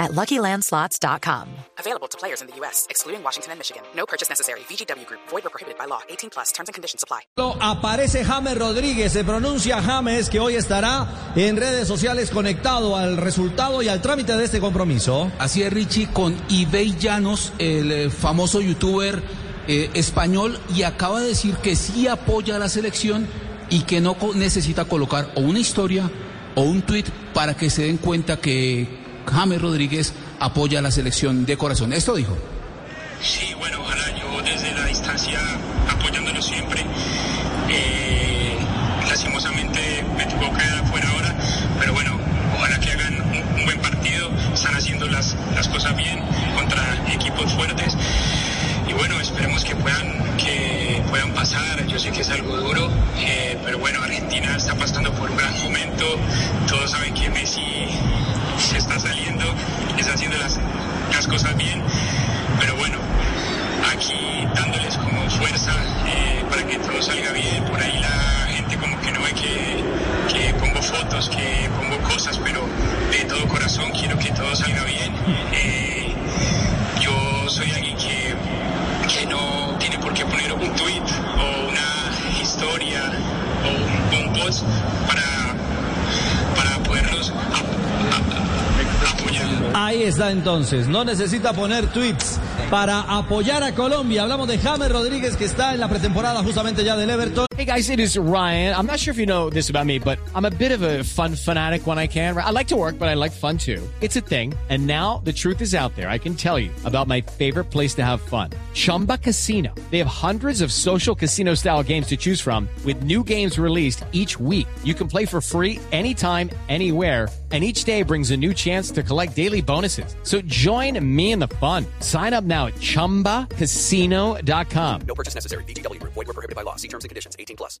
at LuckyLandSlots.com. Available to players in the U.S., excluding Washington and Michigan. No purchase necessary. VGW Group. Void or prohibited by law. 18 plus. Terms and conditions apply. Aparece James Rodríguez. Se pronuncia James, que hoy estará en redes sociales conectado al resultado y al trámite de este compromiso. Así es, Richie, con Ibey Llanos, el eh, famoso youtuber eh, español, y acaba de decir que sí apoya a la selección y que no necesita colocar o una historia o un tuit para que se den cuenta que James Rodríguez apoya a la selección de corazón. Esto dijo. Sí, bueno, ojalá yo desde la distancia apoyándolo siempre. Eh, lastimosamente me tocó quedar afuera ahora, pero bueno, ojalá que hagan un, un buen partido. Están haciendo las, las cosas bien contra equipos fuertes. Y bueno, esperemos que puedan, que puedan pasar. Yo sé que es algo duro, eh, pero bueno, Argentina está pasando por un gran momento. Todos saben que Messi cosas bien. Pero bueno, aquí dándoles como fuerza eh, para que todo salga bien. Por ahí la gente como que no ve que, pongo fotos, que pongo cosas, pero de todo corazón quiero que todo salga bien. Eh, yo soy alguien que, que no tiene por qué poner un tweet o una historia o un, post para Ahí está entonces. No necesita poner tweets para apoyar a Colombia. Hablamos de James Rodríguez, que está en la pretemporada justamente ya del Everton. Hey guys, it is Ryan. I'm not sure if you know this about me, but I'm a bit of a fun fanatic when I can. I like to work, but I like fun too. It's a thing. And now the truth is out there. I can tell you about my favorite place to have fun. Chumba Casino. They have hundreds of social casino style games to choose from with new games released each week. You can play for free anytime, anywhere and each day brings a new chance to collect daily bonuses. So join me in the fun. Sign up now at ChumbaCasino.com. No purchase necessary. Group. Void were prohibited by law. See terms and conditions. 18 plus.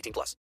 18 plus.